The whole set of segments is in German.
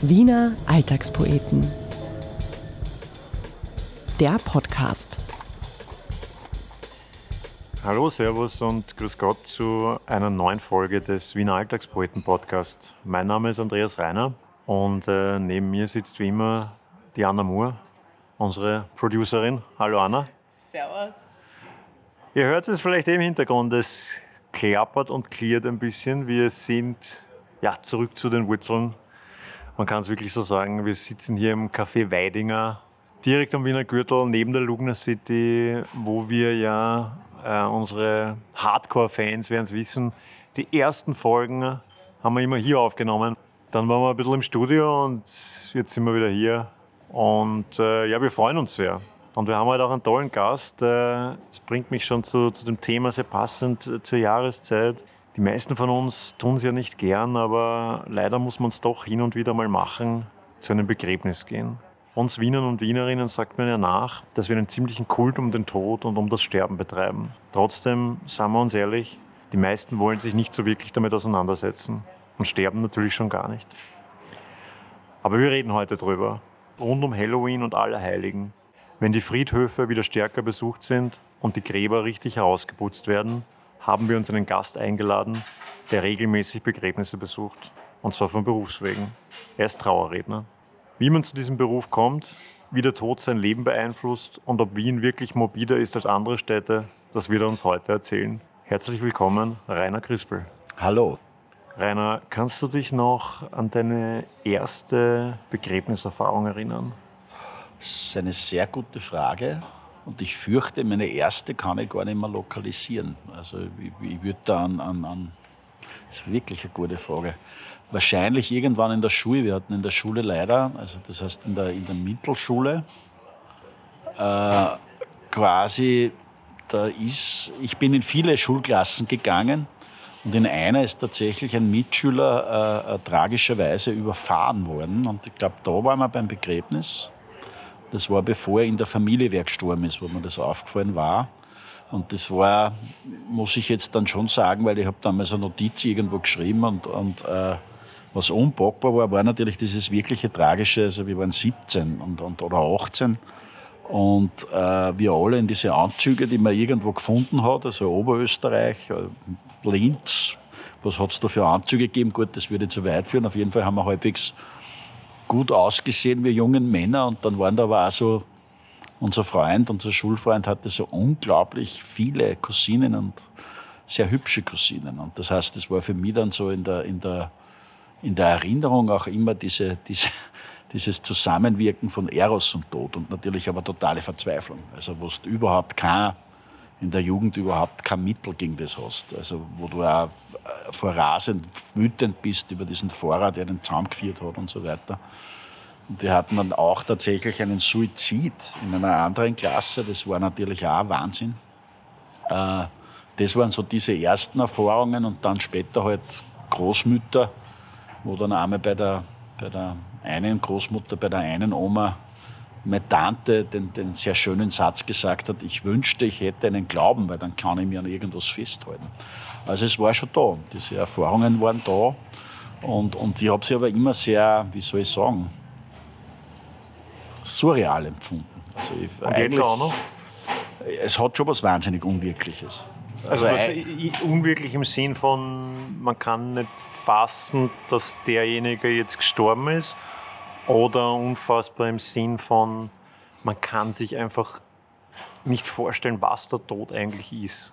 Wiener Alltagspoeten. Der Podcast. Hallo, Servus und Grüß Gott zu einer neuen Folge des Wiener Alltagspoeten Podcast. Mein Name ist Andreas Reiner und äh, neben mir sitzt wie immer die Anna Moore, unsere Producerin. Hallo Anna. Servus. Ihr hört es vielleicht im Hintergrund, es klappert und klirrt ein bisschen. Wir sind ja, zurück zu den Wurzeln man kann es wirklich so sagen, wir sitzen hier im Café Weidinger, direkt am Wiener Gürtel, neben der Lugner City, wo wir ja äh, unsere Hardcore-Fans werden es wissen, die ersten Folgen haben wir immer hier aufgenommen. Dann waren wir ein bisschen im Studio und jetzt sind wir wieder hier. Und äh, ja, wir freuen uns sehr. Und wir haben heute auch einen tollen Gast. Äh, es bringt mich schon zu, zu dem Thema sehr passend äh, zur Jahreszeit. Die meisten von uns tun es ja nicht gern, aber leider muss man es doch hin und wieder mal machen, zu einem Begräbnis gehen. Uns Wienern und Wienerinnen sagt man ja nach, dass wir einen ziemlichen Kult um den Tod und um das Sterben betreiben. Trotzdem, sagen wir uns ehrlich, die meisten wollen sich nicht so wirklich damit auseinandersetzen und sterben natürlich schon gar nicht. Aber wir reden heute drüber. Rund um Halloween und Allerheiligen. Wenn die Friedhöfe wieder stärker besucht sind und die Gräber richtig herausgeputzt werden, haben wir uns einen Gast eingeladen, der regelmäßig Begräbnisse besucht. Und zwar von Berufswegen. Er ist Trauerredner. Wie man zu diesem Beruf kommt, wie der Tod sein Leben beeinflusst und ob Wien wirklich morbider ist als andere Städte, das wird er uns heute erzählen. Herzlich willkommen, Rainer Crispel. Hallo. Rainer, kannst du dich noch an deine erste Begräbniserfahrung erinnern? Das ist eine sehr gute Frage. Und ich fürchte, meine erste kann ich gar nicht mehr lokalisieren. Also ich, ich würde da an, an, an, das ist wirklich eine gute Frage. Wahrscheinlich irgendwann in der Schule. Wir hatten in der Schule leider, also das heißt in der, in der Mittelschule, äh, quasi, da ist, ich bin in viele Schulklassen gegangen und in einer ist tatsächlich ein Mitschüler äh, äh, tragischerweise überfahren worden. Und ich glaube, da waren wir beim Begräbnis. Das war bevor in der Familie gestorben ist, wo mir das aufgefallen war. Und das war, muss ich jetzt dann schon sagen, weil ich habe damals eine Notiz irgendwo geschrieben und, und äh, was unpackbar war, war natürlich dieses wirkliche Tragische. Also wir waren 17 und, und, oder 18 und äh, wir alle in diese Anzüge, die man irgendwo gefunden hat, also Oberösterreich, äh, Linz, was hat es da für Anzüge gegeben? Gut, das würde zu weit führen. Auf jeden Fall haben wir halbwegs gut ausgesehen, wir jungen Männer. Und dann waren da aber auch so, unser Freund, unser Schulfreund hatte so unglaublich viele Cousinen und sehr hübsche Cousinen. Und das heißt, das war für mich dann so in der, in der, in der Erinnerung auch immer diese, diese, dieses Zusammenwirken von Eros und Tod und natürlich aber totale Verzweiflung. Also, wo du überhaupt kein, in der Jugend überhaupt kein Mittel gegen das hast. Also, wo du auch äh, vor rasend wütend bist über diesen Fahrer, der den Zaum geführt hat und so weiter. Und wir hatten dann auch tatsächlich einen Suizid in einer anderen Klasse. Das war natürlich auch Wahnsinn. Äh, das waren so diese ersten Erfahrungen und dann später halt Großmütter, wo dann einmal bei der, bei der einen Großmutter, bei der einen Oma meine Tante den, den sehr schönen Satz gesagt hat, ich wünschte, ich hätte einen Glauben, weil dann kann ich mir an irgendwas festhalten. Also es war schon da, diese Erfahrungen waren da und, und ich habe sie aber immer sehr, wie soll ich sagen, surreal empfunden. Also ich, Und jetzt auch noch? Es hat schon was wahnsinnig Unwirkliches. Also, also was, unwirklich im Sinn von, man kann nicht fassen, dass derjenige jetzt gestorben ist oder unfassbar im Sinn von, man kann sich einfach nicht vorstellen, was der Tod eigentlich ist.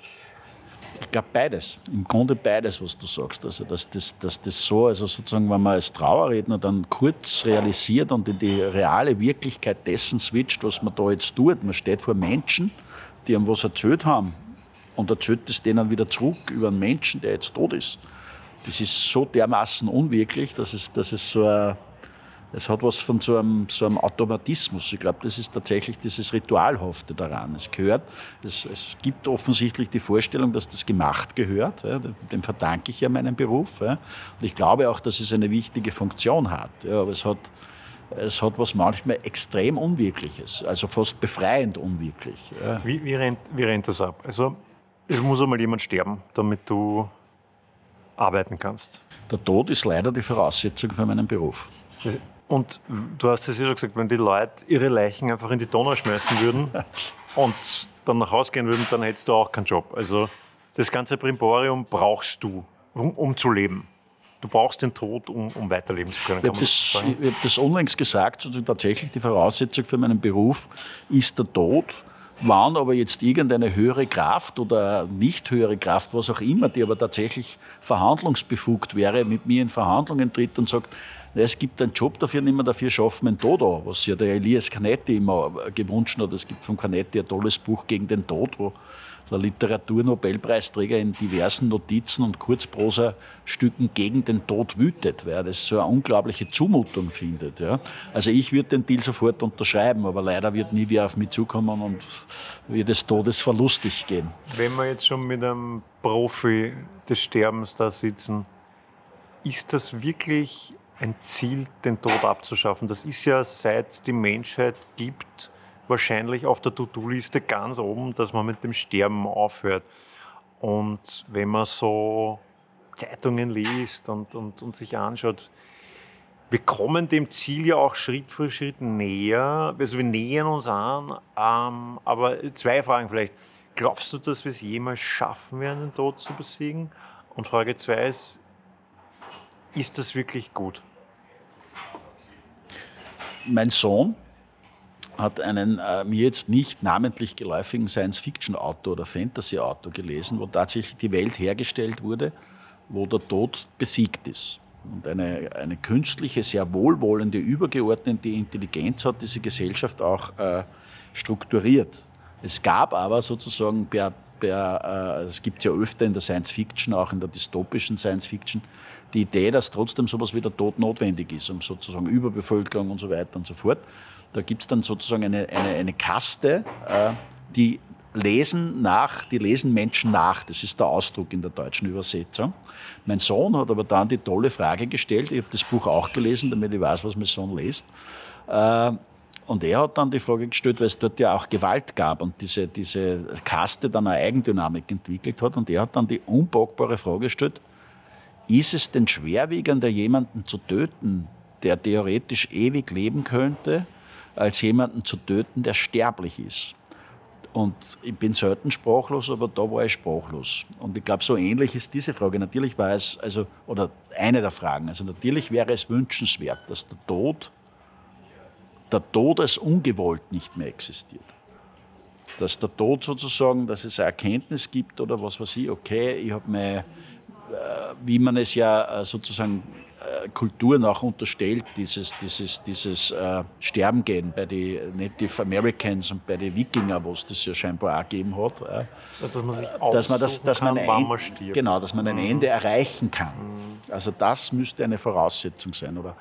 Ich glaube beides. Im Grunde beides, was du sagst. Also dass das, dass das so, also sozusagen, wenn man als Trauerredner dann kurz realisiert und in die reale Wirklichkeit dessen switcht, was man da jetzt tut. Man steht vor Menschen, die einem was erzählt haben und erzählt es denen wieder zurück über einen Menschen, der jetzt tot ist. Das ist so dermaßen unwirklich, dass es, dass es so ein es hat was von so einem, so einem Automatismus. Ich glaube, das ist tatsächlich dieses Ritualhafte daran. Es gehört, es, es gibt offensichtlich die Vorstellung, dass das gemacht gehört. Ja, dem verdanke ich ja meinen Beruf. Ja. Und ich glaube auch, dass es eine wichtige Funktion hat. Ja, aber es hat, es hat was manchmal extrem Unwirkliches, also fast befreiend unwirklich. Wie, wie, rennt, wie rennt das ab? Also, es muss einmal jemand sterben, damit du arbeiten kannst. Der Tod ist leider die Voraussetzung für meinen Beruf. Und du hast es ja schon gesagt, wenn die Leute ihre Leichen einfach in die Donau schmeißen würden und dann nach Hause gehen würden, dann hättest du auch keinen Job. Also das ganze Primborium brauchst du, um, um zu leben. Du brauchst den Tod, um, um weiterleben zu können. Ich habe das, hab das unlängst gesagt, also tatsächlich die Voraussetzung für meinen Beruf ist der Tod. Wann aber jetzt irgendeine höhere Kraft oder nicht höhere Kraft, was auch immer, die aber tatsächlich verhandlungsbefugt wäre, mit mir in Verhandlungen tritt und sagt, es gibt einen Job dafür, nicht mehr dafür schaffen wir einen Tod an, was ja der Elias Canetti immer gewünscht hat. Es gibt von Canetti ein tolles Buch gegen den Tod, wo der Literaturnobelpreisträger in diversen Notizen und Kurzprosa-Stücken gegen den Tod wütet, weil er das so eine unglaubliche Zumutung findet. Ja. Also ich würde den Deal sofort unterschreiben, aber leider wird nie wieder auf mich zukommen und wird des Todes verlustig gehen. Wenn wir jetzt schon mit einem Profi des Sterbens da sitzen, ist das wirklich ein Ziel, den Tod abzuschaffen? Das ist ja seit die Menschheit gibt, wahrscheinlich auf der To-Do-Liste ganz oben, dass man mit dem Sterben aufhört. Und wenn man so Zeitungen liest und, und, und sich anschaut, wir kommen dem Ziel ja auch Schritt für Schritt näher. Also wir nähern uns an. Ähm, aber zwei Fragen vielleicht. Glaubst du, dass wir es jemals schaffen werden, den Tod zu besiegen? Und Frage zwei ist, ist das wirklich gut? Mein Sohn hat einen äh, mir jetzt nicht namentlich geläufigen Science-Fiction-Autor oder Fantasy-Autor gelesen, wo tatsächlich die Welt hergestellt wurde, wo der Tod besiegt ist. Und eine, eine künstliche, sehr wohlwollende, übergeordnete Intelligenz hat diese Gesellschaft auch äh, strukturiert. Es gab aber sozusagen per, per äh, es ja öfter in der Science-Fiction, auch in der dystopischen Science-Fiction, die Idee, dass trotzdem sowas wie der Tod notwendig ist, um sozusagen Überbevölkerung und so weiter und so fort. Da gibt es dann sozusagen eine, eine, eine Kaste, äh, die lesen nach, die lesen Menschen nach. Das ist der Ausdruck in der deutschen Übersetzung. Mein Sohn hat aber dann die tolle Frage gestellt. Ich habe das Buch auch gelesen, damit ich weiß, was mein Sohn liest. Äh, und er hat dann die Frage gestellt, weil es dort ja auch Gewalt gab und diese, diese Kaste dann eine Eigendynamik entwickelt hat. Und er hat dann die unpackbare Frage gestellt, ist es denn schwerwiegender, jemanden zu töten, der theoretisch ewig leben könnte, als jemanden zu töten, der sterblich ist. Und ich bin selten sprachlos, aber da war ich sprachlos. Und ich glaube, so ähnlich ist diese Frage. Natürlich war es, also, oder eine der Fragen, also natürlich wäre es wünschenswert, dass der Tod, der Tod als ungewollt nicht mehr existiert. Dass der Tod sozusagen, dass es eine Erkenntnis gibt oder was weiß ich, okay, ich habe mir, wie man es ja äh, sozusagen äh, Kulturen auch unterstellt, dieses, dieses, dieses äh, Sterben gehen bei den Native Americans und bei den Wikinger, wo es das ja scheinbar auch gegeben hat. Äh, dass man sich dass man, das, dass man kann, ein, man stirbt. Genau, dass man ein Mhm. Ende erreichen kann. Also das müsste eine Voraussetzung sein. Oder äh,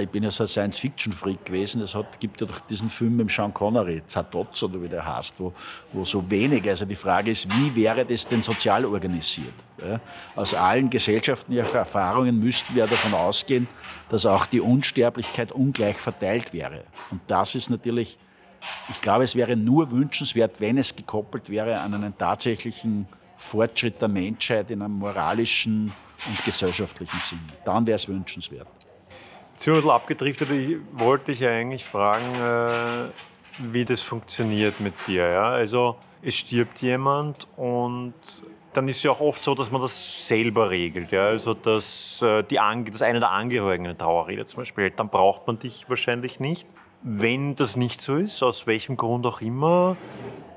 ich bin ja so ein Science-Fiction-Freak gewesen. Es hat, gibt ja doch diesen Film mit Sean Connery, Zatotz oder wie der heißt, wo, wo so wenig, also die Frage ist, wie wäre das denn sozial organisiert? Ja? Aus allen gesellschaftlichen Erfahrungen müssten wir davon ausgehen, dass auch die Unsterblichkeit ungleich verteilt wäre. Und das ist natürlich, ich glaube, es wäre nur wünschenswert, wenn es gekoppelt wäre an einen tatsächlichen Fortschritt der Menschheit in einem moralischen und gesellschaftlichen Sinn. Dann wäre es wünschenswert. Wir ein bisschen abgedriftet. Ich wollte dich eigentlich fragen, äh, wie das funktioniert mit dir. Ja? Also es stirbt jemand und dann ist es ja auch oft so, dass man das selber regelt. Ja? Also dass äh, die Ange das eine der Angehörigen eine Trauerrede zum Beispiel hält, dann braucht man dich wahrscheinlich nicht. Wenn das nicht so ist, aus welchem Grund auch immer,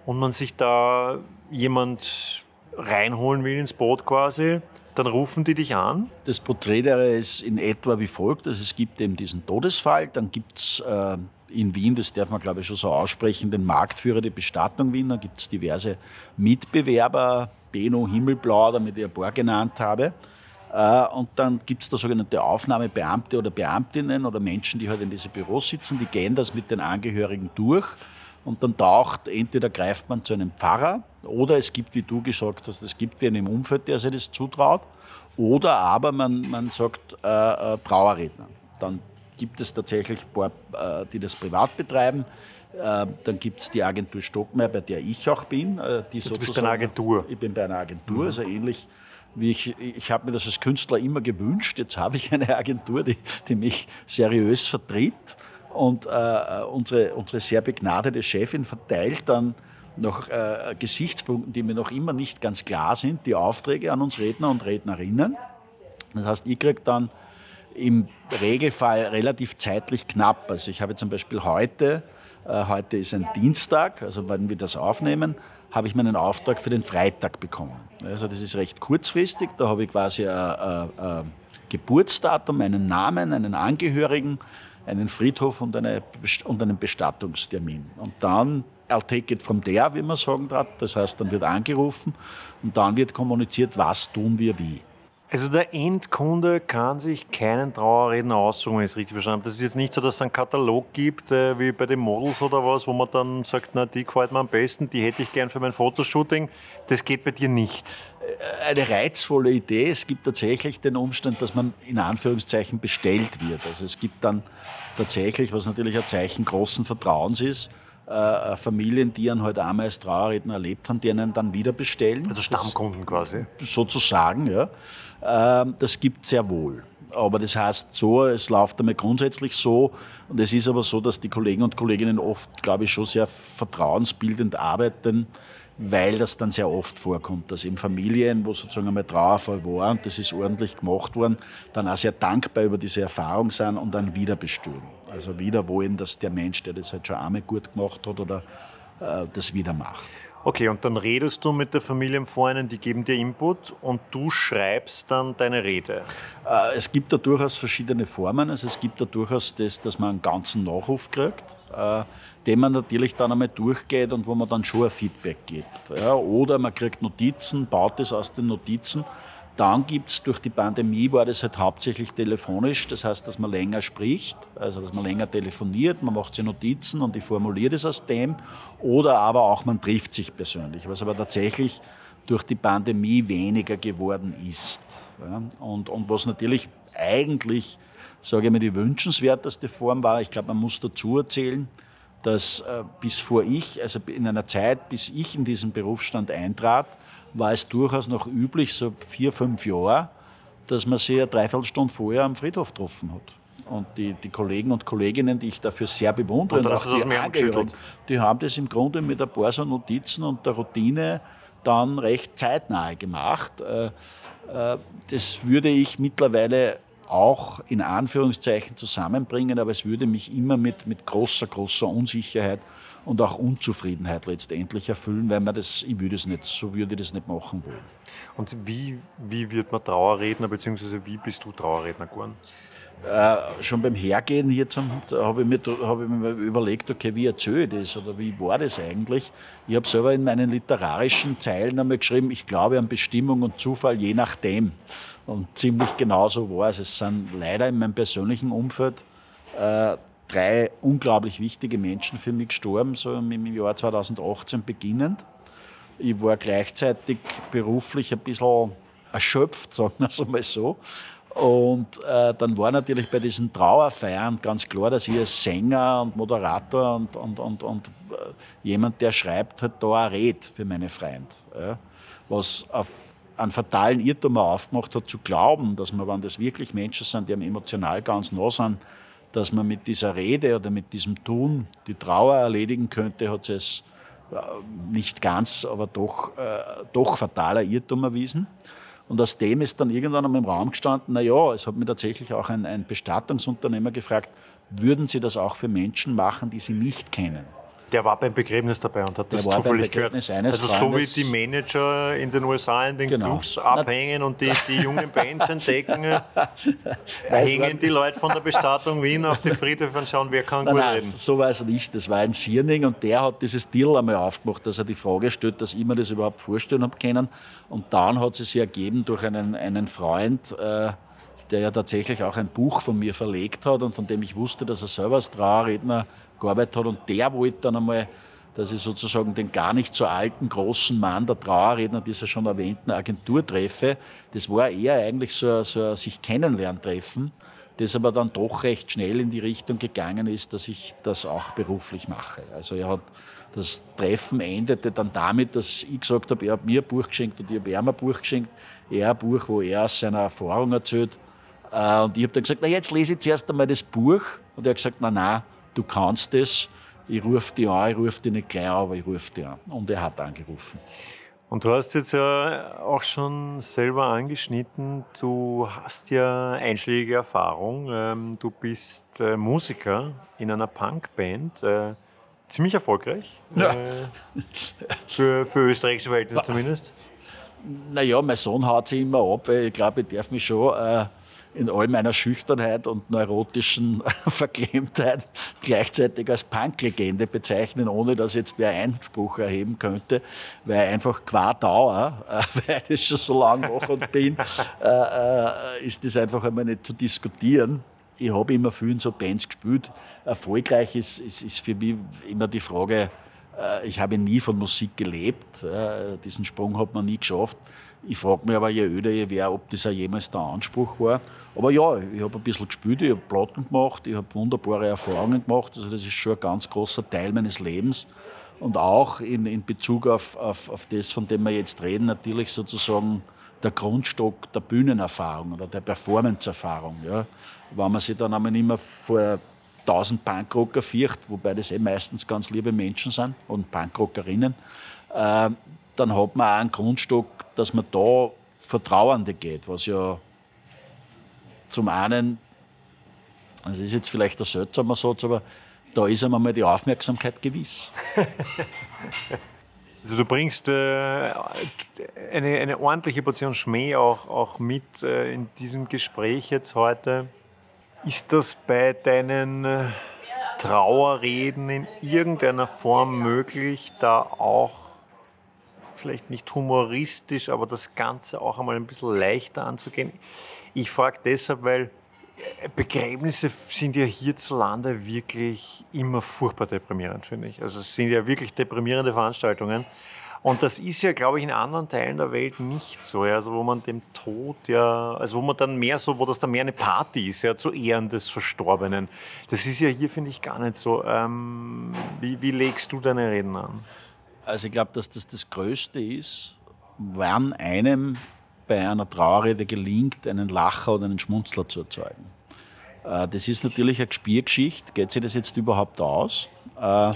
und man sich da jemand reinholen will ins Boot quasi, dann rufen die dich an. Das Prozedere ist in etwa wie folgt. Also es gibt eben diesen Todesfall, dann gibt es äh, in Wien, das darf man glaube ich schon so aussprechen, den Marktführer der Bestattung Wien. Da gibt es diverse Mitbewerber, Beno, Himmelblau, damit ich ein paar genannt habe. Äh, und dann gibt es da sogenannte Aufnahmebeamte oder Beamtinnen oder Menschen, die halt in diese Büros sitzen, die gehen das mit den Angehörigen durch. Und dann taucht, entweder greift man zu einem Pfarrer oder es gibt, wie du gesagt hast, es gibt wen im Umfeld, der sich das zutraut. Oder aber man, man sagt äh, äh, Trauerredner. Dann gibt es tatsächlich ein paar, äh, die das privat betreiben. Äh, dann gibt es die Agentur Stockmeier, bei der ich auch bin. Äh, die Du bist bei einer Agentur. Ich bin bei einer Agentur, also ähnlich wie ich, ich habe mir das als Künstler immer gewünscht. Jetzt habe ich eine Agentur, die, die mich seriös vertritt. Und äh, unsere, unsere sehr begnadete Chefin verteilt dann nach äh, Gesichtspunkten, die mir noch immer nicht ganz klar sind, die Aufträge an uns Redner und Rednerinnen. Das heißt, ich kriege dann im Regelfall relativ zeitlich knapp. Also ich habe zum Beispiel heute, äh, heute ist ein Dienstag, also wenn wir das aufnehmen, habe ich meinen Auftrag für den Freitag bekommen. Also das ist recht kurzfristig. Da habe ich quasi ein, ein, ein Geburtsdatum, einen Namen, einen Angehörigen, einen Friedhof und, eine, und einen Bestattungstermin. Und dann, I'll take it from there, wie man sagen darf. Das heißt, dann wird angerufen und dann wird kommuniziert, was tun wir wie. Also der Endkunde kann sich keinen Trauerredner aussuchen, wenn ich es richtig verstanden habe. Das ist jetzt nicht so, dass es einen Katalog gibt, äh, wie bei den Models oder was, wo man dann sagt, na, die gefällt mir am besten, die hätte ich gern für mein Fotoshooting. Das geht bei dir nicht. Äh, eine reizvolle Idee. Es gibt tatsächlich den Umstand, dass man in Anführungszeichen bestellt wird. Also es gibt dann tatsächlich, was natürlich ein Zeichen großen Vertrauens ist, äh, Familien, die einen halt einmal als Trauerredner erlebt haben, die einen dann wieder bestellen. Also Stammkunden quasi. Sozusagen, ja. Ähm, das gibt es sehr wohl. Aber das heißt so, es läuft einmal grundsätzlich so. Und es ist aber so, dass die Kollegen und Kolleginnen oft, glaube ich, schon sehr vertrauensbildend arbeiten, weil das dann sehr oft vorkommt, dass in Familien, wo sozusagen einmal Trauerfall war und das ist ordentlich gemacht worden, dann auch sehr dankbar über diese Erfahrung sind und dann wieder bestellen. Also wieder wollen, dass der Mensch, der das halt schon einmal gut gemacht hat oder äh, das wieder macht. Okay, und dann redest du mit der Familienfreundin, die geben dir Input und du schreibst dann deine Rede. Äh, es gibt da durchaus verschiedene Formen. Also es gibt da durchaus das, dass man einen ganzen Nachruf kriegt, äh, den man natürlich dann einmal durchgeht und wo man dann schon ein Feedback gibt. Oder man kriegt Notizen, baut es aus den Notizen dann gibt es durch die Pandemie war das halt hauptsächlich telefonisch, das heißt, dass man länger spricht, also dass man länger telefoniert, man macht sich Notizen und ich formuliere das aus dem. Oder aber auch man trifft sich persönlich, was aber tatsächlich durch die Pandemie weniger geworden ist. Und, und was natürlich eigentlich, sage ich mal, die wünschenswerteste Form war, ich glaube, man muss dazu erzählen, dass äh, bis vor ich, also in einer Zeit, bis ich in diesen Berufsstand eintrat, war es durchaus noch üblich, so vier, fünf Jahre, dass man sich eine Dreiviertelstunde vorher am Friedhof getroffen hat. Und die, die Kollegen und Kolleginnen, die ich dafür sehr bewundere, und, und auch die Angehörigen, die haben das im Grunde mit ein paar so Notizen und der Routine dann recht zeitnah gemacht. Äh, äh, das würde ich mittlerweile auch in Anführungszeichen zusammenbringen, aber es würde mich immer mit, mit großer, großer Unsicherheit und auch Unzufriedenheit letztendlich erfüllen, weil man das, ich würde es nicht, so würde ich das nicht machen wollen. Und wie, wie wird man Trauerredner, beziehungsweise wie bist du Trauerredner geworden? Äh, schon beim Hergehen hier habe ich, mir, hab ich mir überlegt, okay, wie erzähle ich das oder wie war das eigentlich? Ich habe selber in meinen literarischen Zeilen einmal geschrieben, ich glaube an Bestimmung und Zufall je nachdem. Und ziemlich genau so war es. Es sind leider in meinem persönlichen Umfeld äh, drei unglaublich wichtige Menschen für mich gestorben, so im Jahr 2018 beginnend. Ich war gleichzeitig beruflich ein bisschen erschöpft, sagen wir es einmal so. Und äh, dann war natürlich bei diesen Trauerfeiern ganz klar, dass ich als Sänger und Moderator und, und, und, und äh, jemand, der schreibt, halt da eine Rede für meine Freunde. Ja, was auf einen fatalen Irrtum aufgemacht hat, zu glauben, dass man, wenn das wirklich Menschen sind, die einem emotional ganz nah sind, dass man mit dieser Rede oder mit diesem Tun die Trauer erledigen könnte, hat es äh, nicht ganz, aber doch, äh, doch fataler Irrtum erwiesen. Und aus dem ist dann irgendwann einmal im Raum gestanden, na ja, es hat mir tatsächlich auch ein, ein Bestattungsunternehmer gefragt, würden Sie das auch für Menschen machen, die Sie nicht kennen? Der war beim Begräbnis dabei und hat das der zufällig gehört. also so wie die Manager in den USA in den genau. Clubs abhängen und die, die jungen Bands entdecken, hängen die Leute von der Bestattung Wien auf die Friedhöfe und schauen, wer kann nein, gut nein, reden. So war es nicht. Das war ein Sierning und der hat dieses Deal einmal aufgemacht, dass er die Frage stellt, dass ich mir das überhaupt vorstellen habe können. Und dann hat es sich ergeben durch einen, einen Freund, äh, der ja tatsächlich auch ein Buch von mir verlegt hat und von dem ich wusste, dass er selber als Trauerredner gearbeitet hat. Und der wollte dann einmal, dass ich sozusagen den gar nicht so alten, großen Mann, der Trauerredner dieser schon erwähnten Agentur treffe. Das war eher eigentlich so, so ein sich kennenlerntreffen, das aber dann doch recht schnell in die Richtung gegangen ist, dass ich das auch beruflich mache. Also er hat das Treffen endete dann damit, dass ich gesagt habe, er hat mir ein Buch geschenkt und ich habe ihm ein Buch geschenkt. er ein Buch, wo er aus seiner Erfahrung erzählt. Äh, und ich habe dann gesagt, na jetzt lese ich zuerst einmal das Buch. Und er hat gesagt, na na, du kannst das. Ich rufe dich an, ich rufe dich nicht gleich an, aber ich rufe dich an. Und er hat angerufen. Und du hast jetzt ja auch schon selber angeschnitten, du hast ja einschlägige Erfahrung. Ähm, du bist äh, Musiker in einer Punkband, äh, ziemlich erfolgreich. Ja. Äh, für, für österreichische Verhältnisse zumindest. Naja, mein Sohn haut sich immer ab. Ich glaube, ich darf mich schon in all meiner Schüchternheit und neurotischen Verklemmtheit gleichzeitig als Punk-Legende bezeichnen, ohne dass jetzt wer Einspruch erheben könnte, weil einfach qua Dauer, äh, weil ich das schon so lange mache und bin, äh, äh, ist das einfach einmal nicht zu diskutieren. Ich habe immer viel in so Bands gespielt. Erfolgreich ist, ist, ist für mich immer die Frage, äh, ich habe nie von Musik gelebt. Äh, diesen Sprung hat man nie geschafft. Ich frage mich aber, je öder je wäre, ob das auch jemals der Anspruch war. Aber ja, ich habe ein bisschen gespielt, ich habe Platten gemacht, ich habe wunderbare Erfahrungen gemacht. Also das ist schon ein ganz großer Teil meines Lebens. Und auch in, in Bezug auf, auf, auf das, von dem wir jetzt reden, natürlich sozusagen der Grundstock der Bühnenerfahrung oder der Performance-Erfahrung. Ja. Wenn man sich dann einmal mehr vor 1000 Punkrocker fürcht, wobei das eh meistens ganz liebe Menschen sind und Punkrockerinnen, äh, dann hat man auch einen Grundstock, dass man da Vertrauende geht, was ja zum einen, das ist jetzt vielleicht ein seltsamer Satz, aber da ist einmal die Aufmerksamkeit gewiss. Also du bringst äh, eine, eine ordentliche Portion Schmäh auch, auch mit äh, in diesem Gespräch jetzt heute. Ist das bei deinen äh, Trauerreden in irgendeiner Form möglich, da auch vielleicht nicht humoristisch, aber das Ganze auch einmal ein bisschen leichter anzugehen? Ich frage deshalb, weil Begräbnisse sind ja hierzulande wirklich immer furchtbar deprimierend, finde ich. Also es sind ja wirklich deprimierende Veranstaltungen. Und das ist ja, glaube ich, in anderen Teilen der Welt nicht so. Also wo man dem Tod ja, also wo man dann mehr so, wo das dann mehr eine Party ist, ja, zu Ehren des Verstorbenen. Das ist ja hier, finde ich, gar nicht so. Ähm, wie, wie legst du deine Reden an? Also ich glaube, dass das das Größte ist, wann einem bei einer Trauerrede gelingt, einen Lacher oder einen Schmunzler zu erzeugen. Äh, das ist natürlich eine Spielgeschichte. Geht sich das jetzt überhaupt aus? Äh,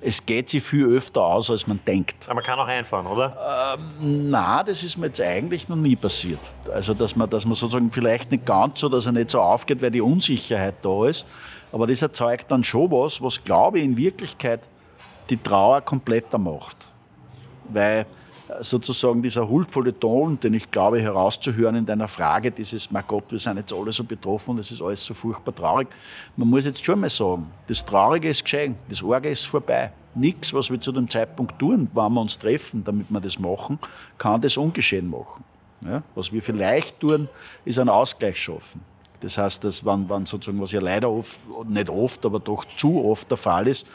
es geht sich viel öfter aus, als man denkt. Aber man kann auch einfahren, oder? Ähm, na, das ist mir jetzt eigentlich noch nie passiert. Also, dass man, dass man sozusagen vielleicht nicht ganz so, dass er nicht so aufgeht, weil die Unsicherheit da ist. Aber das erzeugt dann schon was, was, glaube ich, in Wirklichkeit die Trauer kompletter macht. Weil sozusagen dieser huldvolle Ton, den ich glaube herauszuhören in deiner Frage, dieses, mein Gott, wir sind jetzt alle so betroffen, das ist alles so furchtbar traurig. Man muss jetzt schon mal sagen, das Traurige ist geschehen, das Orge ist vorbei. Nichts, was wir zu dem Zeitpunkt tun, wann wir uns treffen, damit wir das machen, kann das ungeschehen machen. Ja? Was wir vielleicht tun, ist einen Ausgleich schaffen. Das heißt, dass wenn, wenn sozusagen, was ja leider oft, nicht oft, aber doch zu oft der Fall ist,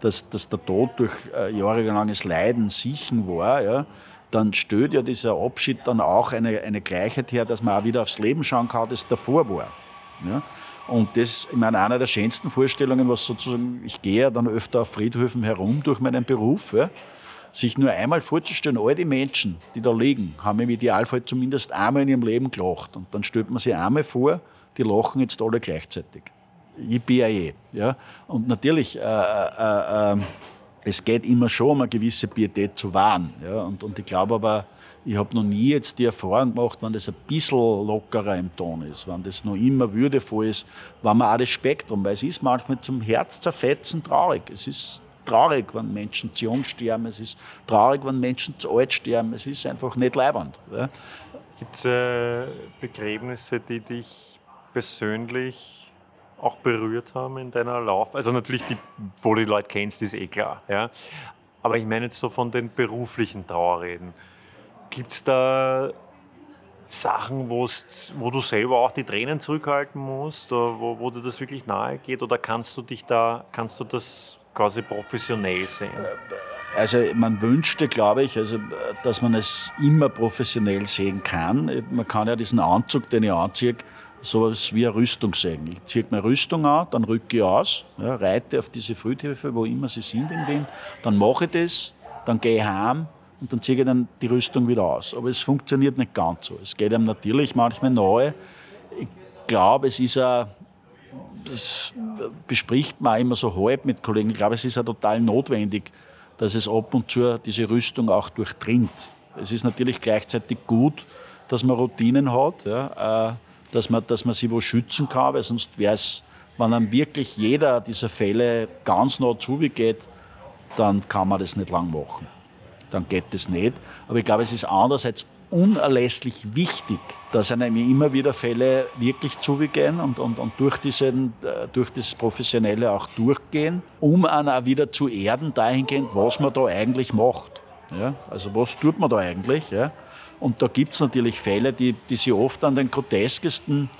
dass, dass der Tod durch äh, jahrelanges Leiden sichen war, ja, dann stößt ja dieser Abschied dann auch eine, eine Gleichheit her, dass man auch wieder aufs Leben schauen kann, das davor war. Ja. Und das, ich meine, einer der schönsten Vorstellungen, was sozusagen, ich gehe ja dann öfter auf Friedhöfen herum durch meinen Beruf, ja, sich nur einmal vorzustellen, all die Menschen, die da liegen, haben im Idealfall zumindest einmal in ihrem Leben gelacht. Und dann stellt man sich einmal vor, die lachen jetzt alle gleichzeitig. Yippie, ja. Und natürlich, äh, äh, äh, es geht immer schon um eine gewisse Pietät zu wahren. Ja. Und, und ich glaube aber, ich habe noch nie jetzt die Erfahrung gemacht, wenn das ein bisschen lockerer im Ton ist, wenn das noch immer würdevoll ist, wenn man auch das Spektrum, weil es ist manchmal zum Herz zerfetzen traurig. Es ist traurig, wenn Menschen zu jung sterben, es ist traurig, wenn Menschen zu alt sterben, es ist einfach nicht leibend. Ja. Gibt es äh, Begräbnisse, die dich persönlich auch berührt haben in deiner Lauf? Also natürlich, die, wo du die Leute kennst, ist eh klar. Ja? Aber ich meine jetzt so von den beruflichen Trauerreden. Gibt es da Sachen, wo du selber auch die Tränen zurückhalten musst, wo, wo dir das wirklich nahe geht? Oder kannst du dich da, kannst du das quasi professionell sehen? Also man wünschte, glaube ich, also, dass man es immer professionell sehen kann. Man kann ja diesen Anzug, den ich anziehe, sowas wie eine Rüstungssägen. Ich ziehe meine Rüstung an, dann rücke ich aus, ja, reite auf diese Friedhöfe, wo immer sie sind in Wien, dann mache ich das, dann gehe ich heim, und dann ziehe ich dann die Rüstung wieder aus. Aber es funktioniert nicht ganz so. Es geht einem natürlich manchmal nahe. Ich glaube, es ist ein, das bespricht man auch immer so halb mit Kollegen, ich glaube, es ist ja total notwendig, dass es ab und zu diese Rüstung auch durchdringt. Es ist natürlich gleichzeitig gut, dass man Routinen hat, ja, äh, dass, man, dass man sich wo schützen kann, weil sonst wäre es, wenn dann wirklich jeder dieser Fälle ganz nah zugeht, dann kann man das nicht lang machen. Dann geht das nicht. Aber ich glaube, es ist andererseits unerlässlich wichtig, dass einem immer wieder Fälle wirklich zugehen und, und, und durch, diesen, äh, durch das Professionelle auch durchgehen, um einen auch wieder zu erden dahingehend, was man da eigentlich macht. Ja? Also was tut man da eigentlich? Ja? Und da gibt es natürlich Fälle, die, die sich oft an den groteskesten,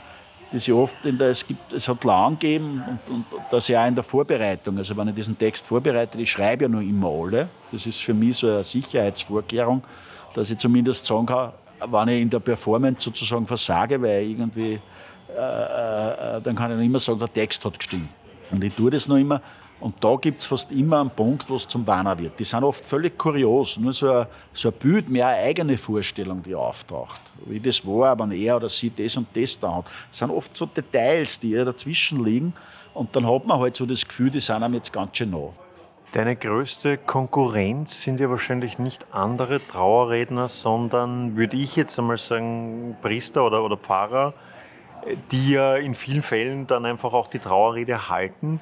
die sich oft in der, es gibt, es hat lang gegeben und, und, und das ja auch in der Vorbereitung. Also wenn ich diesen Text vorbereite, ich schreibe ja nur immer alle. Das ist für mich so eine Sicherheitsvorkehrung, dass ich zumindest sagen kann, wenn ich in der Performance sozusagen versage, weil irgendwie, äh, äh, äh, dann kann ich immer sagen, der Text hat gestimmt. Und ich tue das noch immer. Und da gibt es fast immer einen Punkt, wo es zum Banner wird. Die sind oft völlig kurios. Nur so ein, so ein Bild, mehr eine eigene Vorstellung, die auftaucht. Wie das war, wenn er oder sie das und das da hat. Das sind oft so Details, die dazwischen liegen. Und dann hat man halt so das Gefühl, die sind einem jetzt ganz schön nah. Deine größte Konkurrenz sind ja wahrscheinlich nicht andere Trauerredner, sondern, würde ich jetzt einmal sagen, Priester oder, oder Pfarrer, die ja in vielen Fällen dann einfach auch die Trauerrede halten.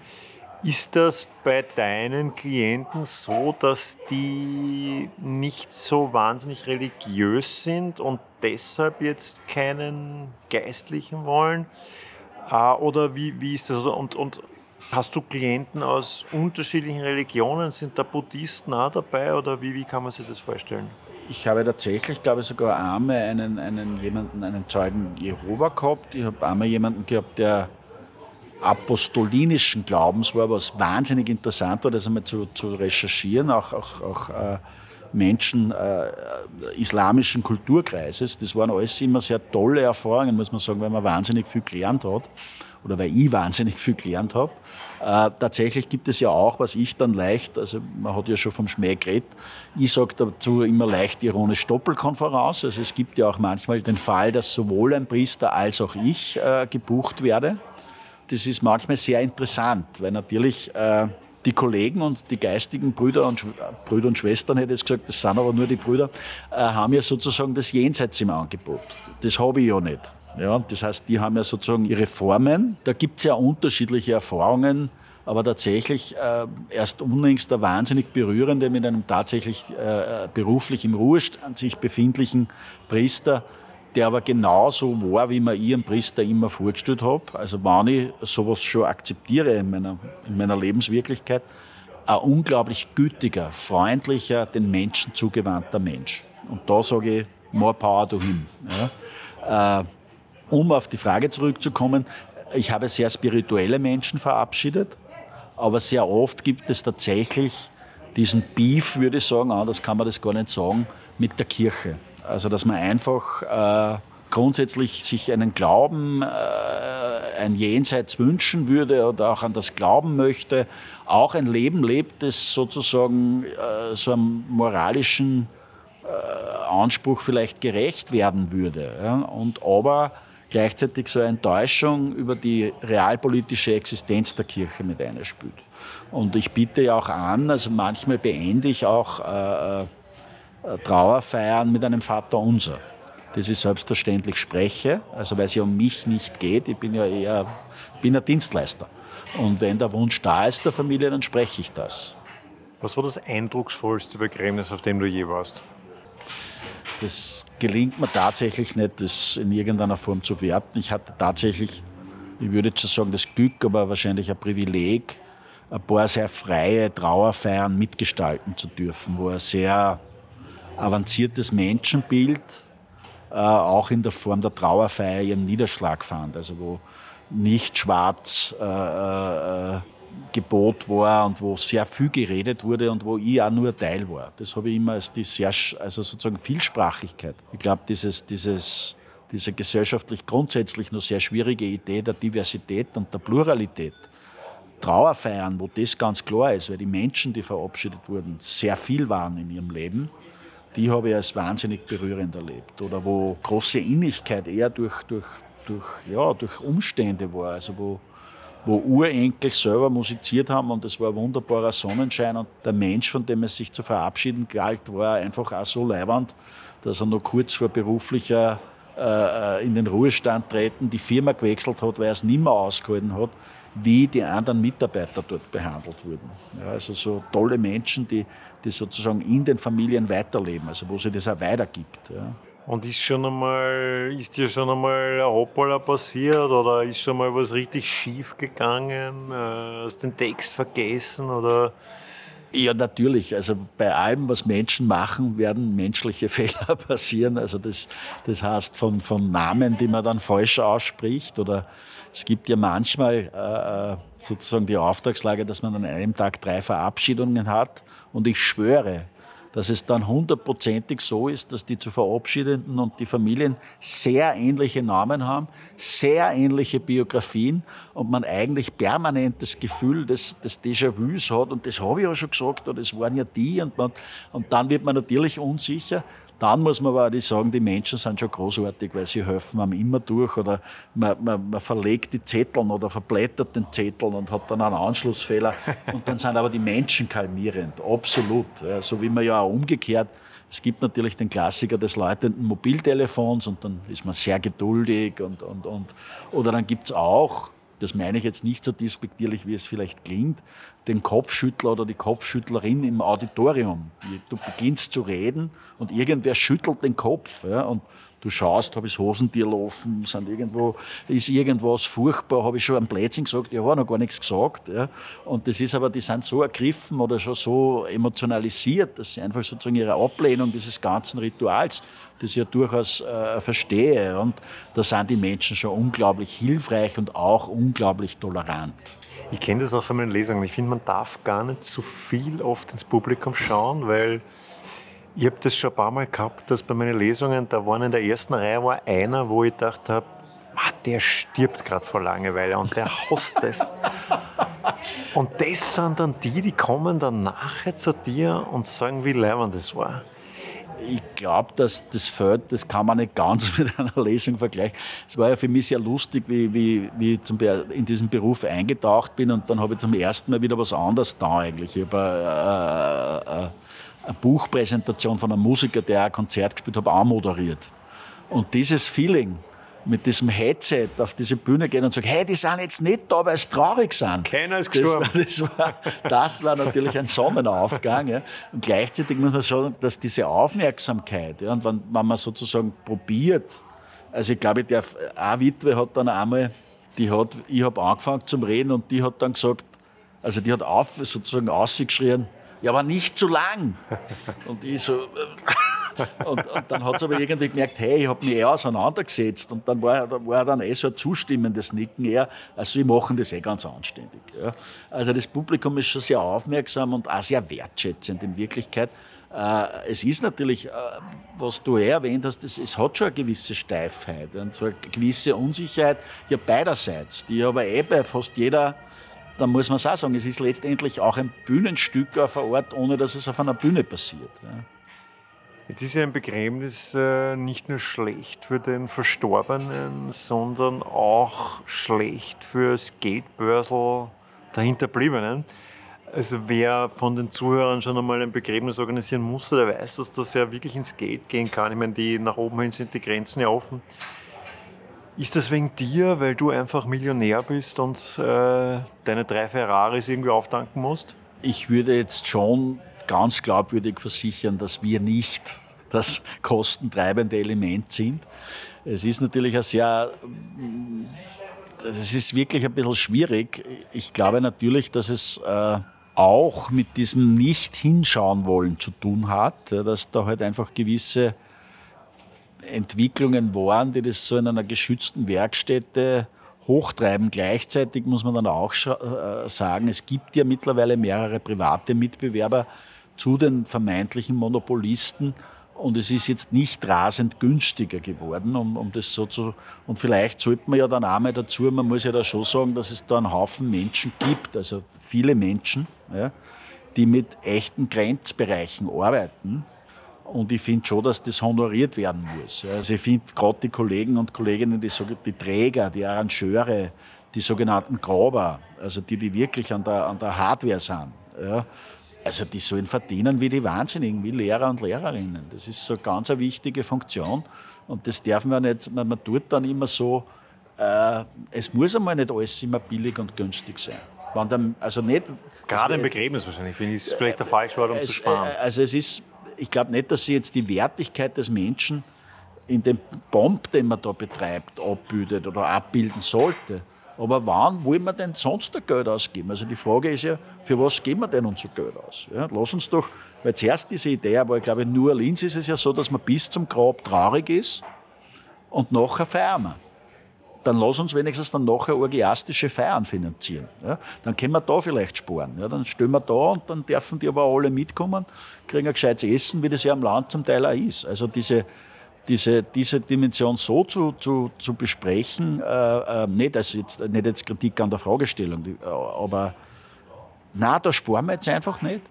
Ist das bei deinen Klienten so, dass die nicht so wahnsinnig religiös sind und deshalb jetzt keinen Geistlichen wollen? Ah, oder wie, wie ist das? Und, und hast du Klienten aus unterschiedlichen Religionen? Sind da Buddhisten auch dabei oder wie, wie kann man sich das vorstellen? Ich habe tatsächlich, glaube ich, sogar einmal einen, einen, jemanden, einen Zeugen Jehova gehabt. Ich habe einmal jemanden gehabt, der apostolinischen Glaubens war, was wahnsinnig interessant war, das einmal zu, zu recherchieren, auch, auch, auch äh, Menschen äh, islamischen Kulturkreises. Das waren alles immer sehr tolle Erfahrungen, muss man sagen, weil man wahnsinnig viel gelernt hat oder weil ich wahnsinnig viel gelernt habe. Äh, tatsächlich gibt es ja auch, was ich dann leicht, also man hat ja schon vom Schmäh geredet, ich sage dazu immer leicht ironisch Doppelkonferenz. Also es gibt ja auch manchmal den Fall, dass sowohl ein Priester als auch ich äh, gebucht werde das ist manchmal sehr interessant, weil natürlich äh, die Kollegen und die geistigen Brüder und, Brüder und Schwestern, hätte ich gesagt, das sind aber nur die Brüder, äh, haben ja sozusagen das Jenseits im Angebot. Das habe ich ja nicht. Ja, das heißt, die haben ja sozusagen ihre Formen. Da gibt es ja unterschiedliche Erfahrungen, aber tatsächlich äh, erst unlängst der wahnsinnig berührende mit einem tatsächlich äh, beruflich im Ruhestand sich befindlichen Priester, der aber genauso war, wie man ihren Priester immer vorgestellt habe. Also wenn ich sowas schon akzeptiere in meiner, in meiner Lebenswirklichkeit, ein unglaublich gütiger, freundlicher, den Menschen zugewandter Mensch. Und da sage ich, more power to him. Ja. Äh, um auf die Frage zurückzukommen, ich habe sehr spirituelle Menschen verabschiedet, aber sehr oft gibt es tatsächlich diesen Beef, würde ich sagen, anders kann man das gar nicht sagen, mit der Kirche. Also dass man einfach äh, grundsätzlich sich einen Glauben, äh, ein Jenseits wünschen würde oder auch an das Glauben möchte, auch ein Leben lebt, das sozusagen äh, so einem moralischen äh, Anspruch vielleicht gerecht werden würde. Ja? Und aber gleichzeitig so eine Enttäuschung über die realpolitische Existenz der Kirche mit einspielt. Und ich biete ja auch an, also manchmal beende ich auch äh äh, Trauerfeiern mit einem Vater unser. Das ich selbstverständlich spreche, also weil es ja um mich nicht geht. Ich bin ja eher bin ein Dienstleister. Und wenn der Wunsch da ist der Familie, dann spreche ich das. Was war das eindrucksvollste Begräbnis, auf dem du je warst? Das gelingt mir tatsächlich nicht, das in irgendeiner Form zu werten. Ich hatte tatsächlich, ich würde jetzt sagen, das Glück, aber wahrscheinlich ein Privileg, ein paar sehr freie Trauerfeiern mitgestalten zu dürfen, wo er sehr avanciertes Menschenbild äh, auch in der Form der Trauerfeier ihren Niederschlag fand. Also wo nicht schwarz äh, äh, Gebot war und wo sehr viel geredet wurde und wo ich auch nur Teil war. Das habe ich immer als die sehr, also sozusagen Vielsprachigkeit. Ich glaube, dieses, dieses, diese gesellschaftlich grundsätzlich nur sehr schwierige Idee der Diversität und der Pluralität, Trauerfeiern, wo das ganz klar ist, weil die Menschen, die verabschiedet wurden, sehr viel waren in ihrem Leben, die habe ich als wahnsinnig berührend erlebt. Oder wo große Innigkeit eher durch, durch, durch, ja, durch Umstände war. Also wo, wo Urenkel selber musiziert haben und es war ein wunderbarer Sonnenschein und der Mensch, von dem es sich zu verabschieden galt, war einfach auch so leiwand, dass er noch kurz vor beruflicher äh, in den Ruhestand treten, die Firma gewechselt hat, weil er es nicht mehr ausgehalten hat, wie die anderen Mitarbeiter dort behandelt wurden. Ja, also so tolle Menschen, die, die sozusagen in den Familien weiterleben, also wo sich das auch weitergibt. Ja. Und ist schon einmal, ist dir schon einmal ein Hoppala passiert oder ist schon mal was richtig schief gegangen? Äh, hast den Text vergessen oder? Ja, natürlich. Also bei allem, was Menschen machen, werden menschliche Fehler passieren. Also das, das heißt von, von Namen, die man dann falsch ausspricht oder es gibt ja manchmal äh, äh sozusagen die Auftragslage, dass man an einem Tag drei Verabschiedungen hat und ich schwöre, dass es dann hundertprozentig so ist, dass die zu Verabschiedenden und die Familien sehr ähnliche Namen haben, sehr ähnliche Biografien und man eigentlich permanent das Gefühl des, des Déjà-vus hat und das habe ich ja schon gesagt oder es waren ja die und, man, und dann wird man natürlich unsicher. Dann muss man aber auch sagen, die Menschen sind schon großartig, weil sie helfen einem immer durch oder man, man, man verlegt die Zettel oder verblättert den Zettel und hat dann einen Anschlussfehler. Und dann sind aber die Menschen kalmierend, absolut. So wie man ja auch umgekehrt es gibt natürlich den Klassiker des läutenden Mobiltelefons und dann ist man sehr geduldig und, und, und oder dann gibt es auch das meine ich jetzt nicht so despektierlich, wie es vielleicht klingt, den Kopfschüttler oder die Kopfschüttlerin im Auditorium. Du beginnst zu reden und irgendwer schüttelt den Kopf. Ja, und du schaust, habe ich das Hosentier laufen, sind irgendwo, ist irgendwas furchtbar, habe ich schon am Plätzchen gesagt, ja, war noch gar nichts gesagt. Ja. Und das ist aber, die sind so ergriffen oder schon so emotionalisiert, dass sie einfach sozusagen ihre Ablehnung dieses ganzen Rituals, das ich ja durchaus äh, verstehe. Und da sind die Menschen schon unglaublich hilfreich und auch unglaublich tolerant. Ich kenne das auch von meinen Lesungen. Ich finde, man darf gar nicht zu viel oft ins Publikum schauen, weil ich habe das schon ein paar Mal gehabt, dass bei meinen Lesungen, da waren in der ersten Reihe war einer, wo ich gedacht habe, der stirbt gerade vor Langeweile und der hasst es. und das sind dann die, die kommen dann nachher zu dir und sagen, wie leibend das war. Ich glaube, dass das Feld, das kann man nicht ganz mit einer Lesung vergleichen. Es war ja für mich sehr lustig, wie, wie, wie ich zum, in diesen Beruf eingetaucht bin und dann habe ich zum ersten Mal wieder was anderes da eigentlich. Ich habe äh, äh, eine Buchpräsentation von einem Musiker, der ein Konzert gespielt hat, auch moderiert. Und dieses Feeling, mit diesem Headset auf diese Bühne gehen und sagen, hey, die sind jetzt nicht da, weil sie traurig sind. Keiner ist gestorben. Das war, das war, das war natürlich ein Sonnenaufgang. Ja. Und gleichzeitig muss man sagen, dass diese Aufmerksamkeit, ja, und wenn, wenn man sozusagen probiert, also ich glaube, der eine Witwe hat dann einmal, die hat, ich habe angefangen zum Reden und die hat dann gesagt, also die hat auf, sozusagen ausgeschrien, ja, aber nicht zu lang. Und ich so, äh, und, und, dann hat sie aber irgendwie gemerkt, hey, ich habe mich eher auseinandergesetzt. Und dann war, war dann eh so ein zustimmendes Nicken eher. Also, wir machen das eh ganz anständig. Ja. Also, das Publikum ist schon sehr aufmerksam und auch sehr wertschätzend in Wirklichkeit. Äh, es ist natürlich, äh, was du eh erwähnt hast, es, es, hat schon eine gewisse Steifheit und so eine gewisse Unsicherheit, ja beiderseits, die aber eh bei fast jeder dann muss man es auch sagen, es ist letztendlich auch ein Bühnenstück auf einem Ort, ohne dass es auf einer Bühne passiert. Ja. Jetzt ist ja ein Begräbnis äh, nicht nur schlecht für den Verstorbenen, sondern auch schlecht für das Geldbörsel der Hinterbliebenen. Also wer von den Zuhörern schon einmal ein Begräbnis organisieren musste, der weiß, dass das ja wirklich ins Geld gehen kann. Ich meine, die nach oben hin sind die Grenzen ja offen. Ist das wegen dir, weil du einfach Millionär bist und äh, deine drei Ferraris irgendwie auftanken musst? Ich würde jetzt schon ganz glaubwürdig versichern, dass wir nicht das kostentreibende Element sind. Es ist natürlich ein sehr, es ist wirklich ein bisschen schwierig. Ich glaube natürlich, dass es äh, auch mit diesem Nicht-Hinschauen wollen zu tun hat, dass da halt einfach gewisse Entwicklungen waren, die das so in einer geschützten Werkstätte hochtreiben. Gleichzeitig muss man dann auch äh, sagen, es gibt ja mittlerweile mehrere private Mitbewerber zu den vermeintlichen Monopolisten. Und es ist jetzt nicht rasend günstiger geworden, um, um das so zu. Und vielleicht sollte man ja dann auch mal dazu, man muss ja da schon sagen, dass es da einen Haufen Menschen gibt, also viele Menschen, ja, die mit echten Grenzbereichen arbeiten Und ich finde schon, dass das honoriert werden muss. Also ich finde gerade die Kollegen und Kolleginnen, die, die Träger, die Arrangeure, die sogenannten Graber, also die, die wirklich an der, an der Hardware sind, ja, also die sollen verdienen wie die Wahnsinnigen, wie Lehrer und Lehrerinnen. Das ist so eine ganz eine wichtige Funktion. Und das darf man nicht, man, man tut dann immer so, äh, es muss einmal nicht alles immer billig und günstig sein. Dann, also nicht, Gerade im Begräbnis wahrscheinlich, finde ich, ist vielleicht der falsche Wort, um es, zu sparen. Also es ist, ich glaube nicht, dass sie jetzt die Wertigkeit des Menschen in dem Bomb, den man da betreibt, abbildet oder abbilden sollte. Aber wann wollen wir denn sonst das Geld ausgeben? Also die Frage ist ja, für was geben wir denn unser Geld aus? Ja, lass uns doch, weil zuerst diese Idee, aber ich glaube, in New Orleans ist es ja so, dass man bis zum Grab traurig ist und nachher feiern wir. Dann lass uns wenigstens dann nachher orgiastische Feiern finanzieren. Ja, dann können wir da vielleicht sparen. Ja, dann stehen wir da und dann dürfen die aber alle mitkommen, kriegen ein gescheites Essen, wie das ja am Land zum Teil auch ist. Also diese, diese, diese Dimension so zu, zu, zu besprechen, äh, äh, nicht, als jetzt, nicht jetzt Kritik an der Fragestellung, äh, aber na, da sparen wir jetzt einfach nicht.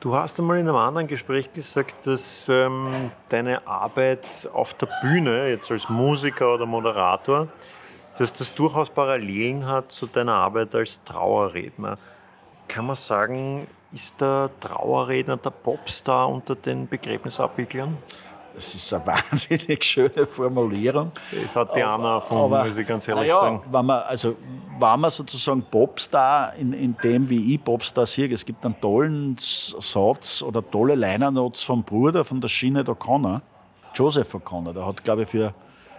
Du hast einmal in einem anderen Gespräch gesagt, dass ähm, deine Arbeit auf der Bühne, jetzt als Musiker oder Moderator, dass das durchaus Parallelen hat zu deiner Arbeit als Trauerredner. Kann man sagen, ist der Trauerredner der Popstar unter den Begräbnisabwicklern? Das ist eine wahnsinnig schöne Formulierung. Das hat die Anna erfunden, muss ich ganz ehrlich ja, sagen. Wenn man, also, wenn man sozusagen Popstar in, in dem, wie ich Popstar sehe, es gibt einen tollen Satz oder tolle Liner-Notes vom Bruder von der Schiene O'Connor, Joseph O'Connor, der hat, glaube ich, für,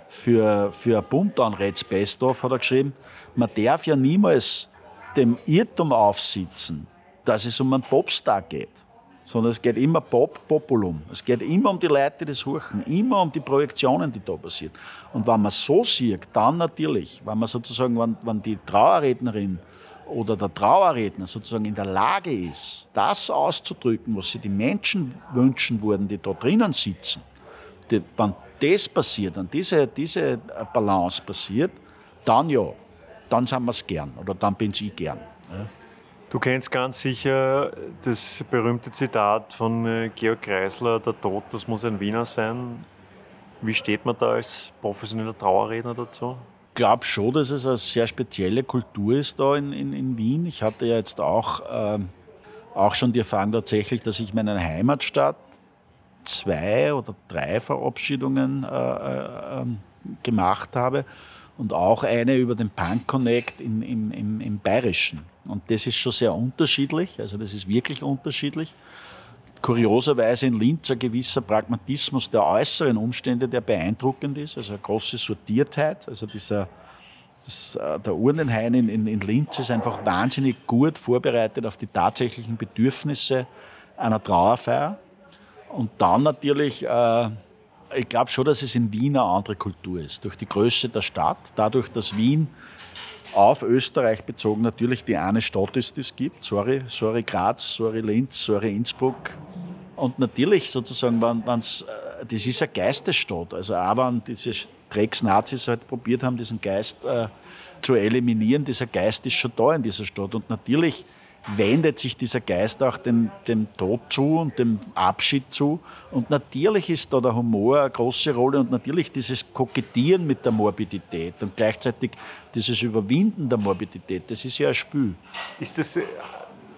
für, für ein Buntanräts Best-of hat er geschrieben, man darf ja niemals dem Irrtum aufsitzen, dass es um einen Popstar geht sondern es geht immer Pop, Populum. Es geht immer um die Leute, die suchen, immer um die Projektionen, die da passieren. Und wenn man so sieht, dann natürlich, wenn man sozusagen, wenn, wenn die Trauerrednerin oder der Trauerredner sozusagen in der Lage ist, das auszudrücken, was sich die Menschen wünschen würden, die da drinnen sitzen, die, wenn das passiert, wenn diese, diese Balance passiert, dann ja, dann sind wir es gern oder dann bin ich gern. Ja. Du kennst ganz sicher das berühmte Zitat von äh, Georg Kreisler, der Tod, das muss ein Wiener sein. Wie steht man da als professioneller Trauerredner dazu? Ich glaube schon, dass es eine sehr spezielle Kultur ist da in, in, in Wien. Ich hatte ja jetzt auch, äh, auch schon die Erfahrung tatsächlich, dass ich in meiner Heimatstadt zwei oder drei Verabschiedungen äh, äh, ähm, gemacht habe und auch eine über den Punk Connect in, im, im, im Bayerischen. Und das ist schon sehr unterschiedlich, also das ist wirklich unterschiedlich. Kurioserweise in Linz ein gewisser Pragmatismus der äußeren Umstände, der beeindruckend ist, also eine große Sortiertheit. Also dieser, das, äh, der Urnenhain in, in, in Linz ist einfach wahnsinnig gut vorbereitet auf die tatsächlichen Bedürfnisse einer Trauerfeier. Und dann natürlich, äh, ich glaube schon, dass es in Wien eine andere Kultur ist. Durch die Größe der Stadt, dadurch, dass Wien auf Österreich bezogen natürlich die eine Stadt ist, die es gibt. Sorry, sorry Graz, sorry Linz, sorry Innsbruck. Und natürlich sozusagen, wenn, wenn's, äh, das ist eine Geistesstadt. Also auch wenn diese Drecks-Nazis halt probiert haben, diesen Geist äh, zu eliminieren, dieser Geist ist schon da in dieser Stadt. Und natürlich wendet sich dieser Geist auch dem, dem Tod zu und dem Abschied zu. Und natürlich ist da der Humor eine große Rolle und natürlich dieses Kokettieren mit der Morbidität und gleichzeitig dieses Überwinden der Morbidität, das ist ja ein Spiel. Äh,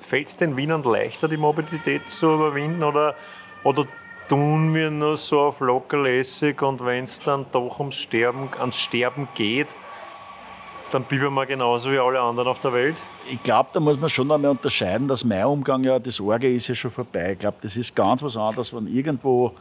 fällt es den Wienern leichter, die Morbidität zu überwinden oder, oder tun wir nur so auf lockerlässig und wenn es dann doch ums Sterben, ans Sterben geht, dann bibbern wir genauso wie alle anderen auf der Welt? Ich glaube, da muss man schon einmal unterscheiden, dass mein Umgang ja, das Orge ist ja schon vorbei. Ich glaube, das ist ganz was anderes, wenn irgendwo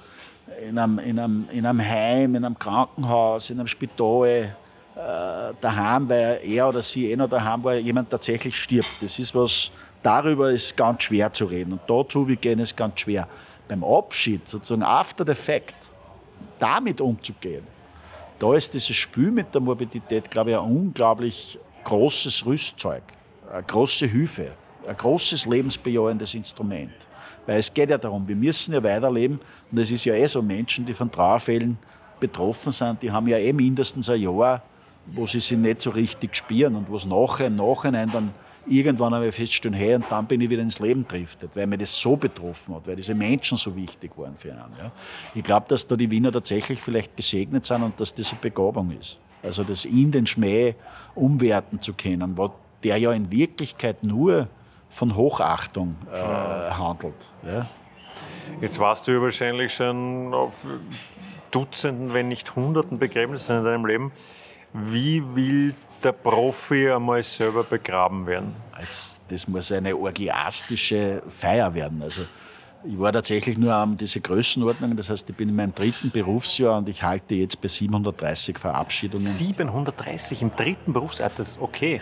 in einem, in einem, in einem Heim, in einem Krankenhaus, in einem Spital, äh, daheim, weil er oder sie eh noch daheim war, jemand tatsächlich stirbt. Das ist was, darüber ist ganz schwer zu reden. Und dazu wie gehen ist ganz schwer. Beim Abschied, sozusagen after the fact, damit umzugehen, da ist dieses Spiel mit der Morbidität, glaube ich, ein unglaublich großes Rüstzeug, eine große Hilfe, ein großes lebensbejahendes Instrument. Weil es geht ja darum, wir müssen ja weiterleben und es ist ja eh so, Menschen, die von Trauerfällen betroffen sind, die haben ja eh mindestens ein Jahr, wo sie sich nicht so richtig spüren und wo es nachher im Nachhinein dann irgendwann einmal feststellen, hey, und dann bin ich wieder ins Leben driftet, weil mir das so betroffen hat, weil diese Menschen so wichtig waren für einen. Ja. Ich glaube, dass da die Wiener tatsächlich vielleicht gesegnet sind und dass das eine Begabung ist. Also das in den Schmäh umwerten zu können, wo der ja in Wirklichkeit nur von Hochachtung äh, handelt. Ja. Jetzt warst du ja wahrscheinlich schon auf Dutzenden, wenn nicht Hunderten Begräbnissen in deinem Leben. Wie will der Profi einmal selber begraben werden? Das muss eine orgiastische Feier werden. Also ich war tatsächlich nur an diese Größenordnung. Das heißt, ich bin in meinem dritten Berufsjahr und ich halte jetzt bei 730 Verabschiedungen. 730 im dritten Berufsjahr? Das okay.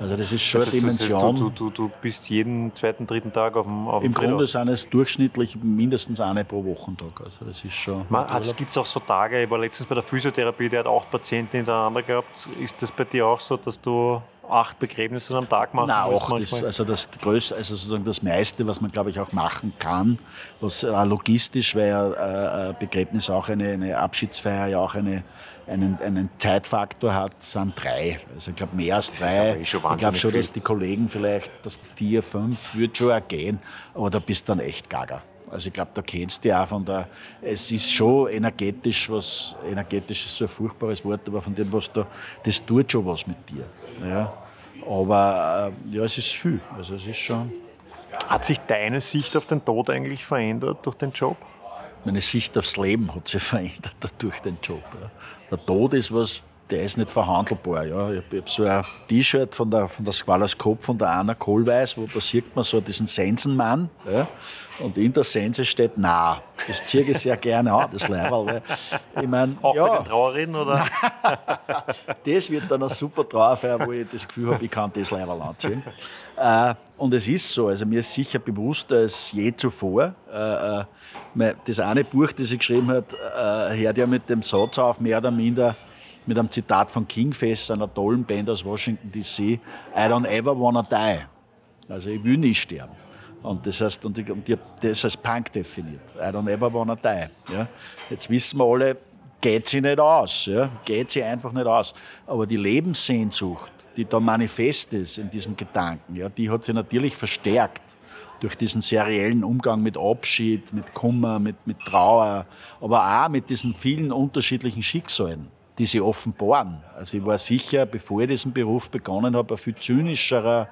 Also das ist schon also eine Dimension. Du, du, du, bist jeden zweiten, dritten Tag auf dem auf Im Grunde sind es durchschnittlich mindestens eine pro Wochentag. Also das ist schon. Also gibt es auch so Tage, ich war letztens bei der Physiotherapie, der hat acht Patienten hintereinander gehabt. Ist das bei dir auch so, dass du acht Begräbnisse am Tag machen Nein, auch das, also das größte, also sozusagen das meiste, was man glaube ich auch machen kann, was äh, logistisch, weil ja äh, Begräbnis auch eine, eine Abschiedsfeier ja auch eine einen, einen Zeitfaktor hat, sind drei. Also ich glaube mehr als drei. Eh ich glaube schon, dass die Kollegen vielleicht, das vier, fünf wird schon auch gehen, aber da bist du dann echt gaga. Also ich glaube, da kennst du ja auch von der, es ist schon energetisch was, energetisch ist so ein furchtbares Wort, aber von dem, was da, das tut schon was mit dir. Ja. Aber äh, ja, es ist viel. Also es ist schon. Hat sich deine Sicht auf den Tod eigentlich verändert durch den Job? Meine Sicht aufs Leben hat sich verändert durch den Job. Ja. Der Tod ist was, der ist nicht verhandelbar. Ja. Ich habe so ein T-Shirt von der, von der Squalers Kopf von der Anna Kohlweis, wo da sieht man so diesen Sensenmann. Ja. Und in der Sense steht nah. Das ziehe ich sehr gerne an, das Leiberl. Ich mein, Auch ja, bei den Trauerinnen, oder? das wird dann eine super Trauerfeier, wo ich das Gefühl habe, ich kann das Leiberl anziehen. Äh, und es ist so, also mir ist sicher bewusster als je zuvor. Äh, äh, das eine Buch, das ich geschrieben habe, hört ja mit dem Satz auf, mehr oder minder, mit einem Zitat von Kingfest, einer tollen Band aus Washington DC, I don't ever wanna die. Also ich will nicht sterben. Und das heißt, und ich, und ich das als Punk definiert. I don't ever wanna die. Ja? Jetzt wissen wir alle, geht sie nicht aus. Ja? Geht sie einfach nicht aus. Aber die Lebenssehnsucht, die da manifest ist in diesem Gedanken, ja, die hat sich natürlich verstärkt durch diesen seriellen Umgang mit Abschied, mit Kummer, mit, mit Trauer, aber auch mit diesen vielen unterschiedlichen Schicksalen, die sie offenbaren. Also ich war sicher, bevor ich diesen Beruf begonnen habe, ein viel zynischerer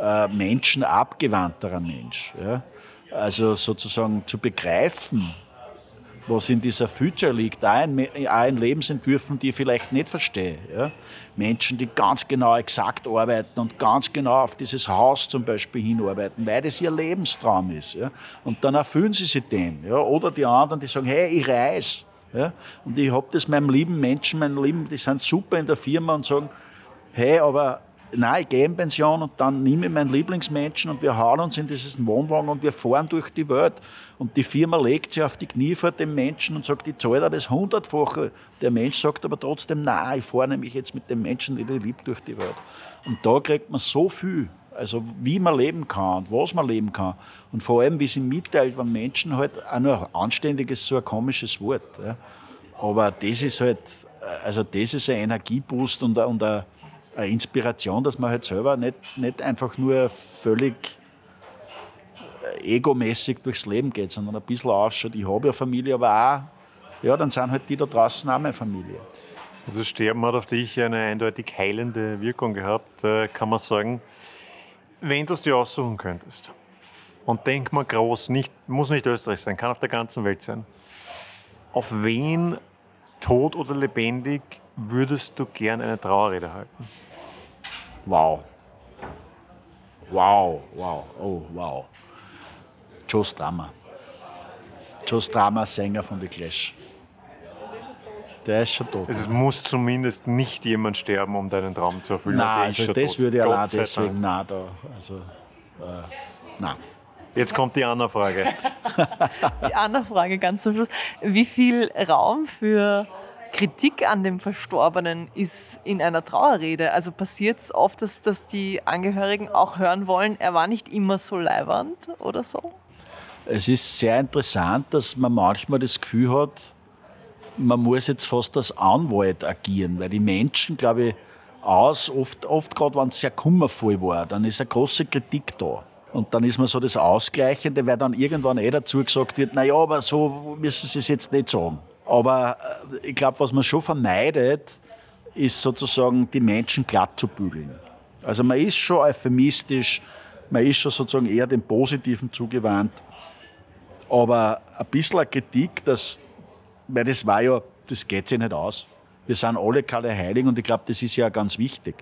äh, Menschen abgewandterer Mensch. Ja? Also sozusagen zu begreifen, was in dieser Future liegt, auch in, auch in Lebensentwürfen, die ich vielleicht nicht verstehe. Ja? Menschen, die ganz genau exakt arbeiten und ganz genau auf dieses Haus zum Beispiel hinarbeiten, weil das ihr Lebenstraum ist. Ja? Und dann erfüllen sie sich dem. Ja? Oder die anderen, die sagen, hey, ich reise. Ja? Und ich habe das meinem lieben Menschen, meinem lieben, die sind super in der Firma und sagen, hey, aber nein, ich gehe in Pension und dann nehme ich meinen Lieblingsmenschen und wir hauen uns in dieses Wohnwagen und wir fahren durch die Welt. Und die Firma legt sich auf die Knie vor dem Menschen und sagt, ich zahle dir das hundertfache. Der Mensch sagt aber trotzdem, nein, ich fahre nämlich jetzt mit dem Menschen, den ich liebe, durch die Welt. Und da kriegt man so viel. Also wie man leben kann und was man leben kann. Und vor allem, wie sie mitteilt, wenn Menschen halt auch nur anständig ist, so ein komisches Wort. Ja. Aber das ist halt, also das ist ein Energieboost und, und ein, eine Inspiration, dass man halt selber nicht, nicht einfach nur völlig äh, egomäßig durchs Leben geht, sondern ein bisschen aufschaut. Ich habe ja Familie, aber auch, ja, dann sind halt die da draußen auch meine Familie. Also Sterben hat auf dich eine eindeutig heilende Wirkung gehabt, äh, kann man sagen. Wenn du es dir aussuchen könntest, und denk mal groß, nicht, muss nicht Österreich sein, kann auf der ganzen Welt sein. Auf wen, tot oder lebendig, würdest du gern eine Trauerrede halten? Wow. Wow, wow, oh, wow. Joe Strummer. Joe Strummer, Sänger von The Clash. Der ist schon tot. Also es muss zumindest nicht jemand sterben, um deinen Traum zu erfüllen. Nein, also das tot. würde ich allein deswegen nein, da, also, äh, nein. Jetzt kommt die andere Frage. die andere Frage ganz zum Schluss. Wie viel Raum für Kritik an dem Verstorbenen ist in einer Trauerrede. Also passiert es oft, dass, dass die Angehörigen auch hören wollen, er war nicht immer so leibernd oder so? Es ist sehr interessant, dass man manchmal das Gefühl hat, man muss jetzt fast als Anwalt agieren, weil die Menschen, glaube ich, aus, oft, oft gerade wenn es sehr kummervoll war, dann ist eine große Kritik da. Und dann ist man so das Ausgleichende, weil dann irgendwann eh dazu gesagt wird, naja, aber so müssen Sie es jetzt nicht sagen. Aber äh, ich glaube, was man schon vermeidet, ist sozusagen die Menschen glatt zu bügeln. Also man ist schon euphemistisch, man ist schon sozusagen eher dem Positiven zugewandt. Aber ein bisschen Kritik, dass, weil das war ja, das geht sich nicht aus. Wir sind alle keine Heiligen und ich glaube, das ist ja ganz wichtig.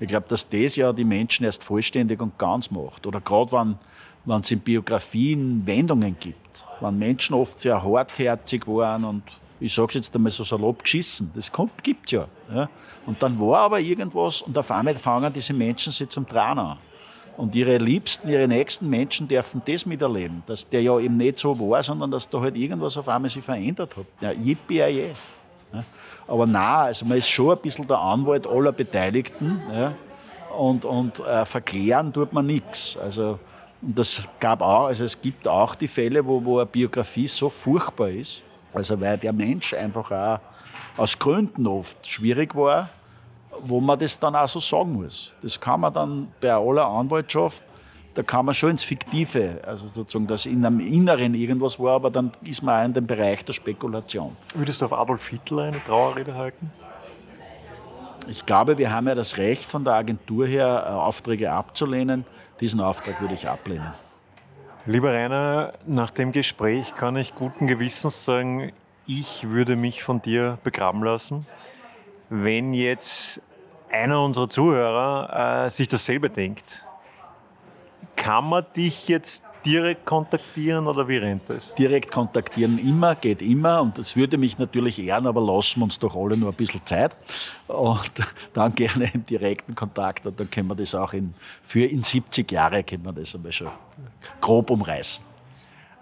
Ich glaube, dass das ja die Menschen erst vollständig und ganz macht. Oder gerade wenn, wenn es in Biografien Wendungen gibt. Wenn Menschen oft sehr hartherzig waren und ich sage jetzt einmal so salopp geschissen, das gibt es ja, ja. Und dann war aber irgendwas und auf einmal fangen diese Menschen sich zum Trauen an. Und ihre Liebsten, ihre nächsten Menschen dürfen das miterleben, dass der ja eben nicht so war, sondern dass da halt irgendwas auf einmal sich verändert hat. Ja, yippie, ja. Aber na, also man ist schon ein bisschen der Anwalt aller Beteiligten ja, und, und äh, verklären tut man nichts. Also, das gab auch, also es gibt auch die Fälle, wo, wo eine Biografie so furchtbar ist, also weil der Mensch einfach auch aus Gründen oft schwierig war, wo man das dann auch so sagen muss. Das kann man dann bei aller Anwaltschaft da kann man schon ins Fiktive, also sozusagen, dass in einem Inneren irgendwas war, aber dann ist man auch in dem Bereich der Spekulation. Würdest du auf Adolf Hitler eine Trauerrede halten? Ich glaube, wir haben ja das Recht von der Agentur her, äh, Aufträge abzulehnen. Diesen Auftrag würde ich ablehnen. Lieber Rainer, nach dem Gespräch kann ich guten Gewissens sagen, ich würde mich von dir begraben lassen. Wenn jetzt einer unserer Zuhörer äh, sich dasselbe denkt, kann man dich jetzt direkt kontaktieren oder wie rennt das? Direkt kontaktieren immer, geht immer und das würde mich natürlich ehren, aber lassen wir uns doch alle nur ein bisschen Zeit und dann gerne im direkten Kontakt und dann können wir das auch in, für in 70 Jahre können wir das einmal schon grob umreißen.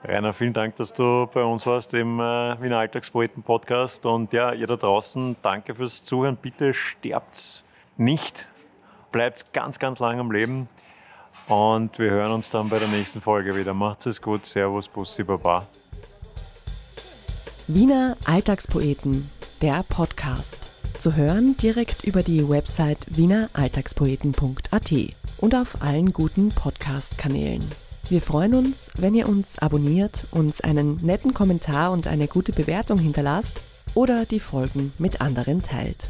Rainer, vielen Dank, dass du bei uns warst im äh, Wiener Alltagspoeten Podcast und ja, ihr da draußen, danke fürs Zuhören. Bitte sterbt nicht, bleibt ganz, ganz lang am Leben. Und wir hören uns dann bei der nächsten Folge wieder. Macht's es gut. Servus, Bussi, Baba. Wiener Alltagspoeten, der Podcast. Zu hören direkt über die Website wieneralltagspoeten.at und auf allen guten Podcast-Kanälen. Wir freuen uns, wenn ihr uns abonniert, uns einen netten Kommentar und eine gute Bewertung hinterlasst oder die Folgen mit anderen teilt.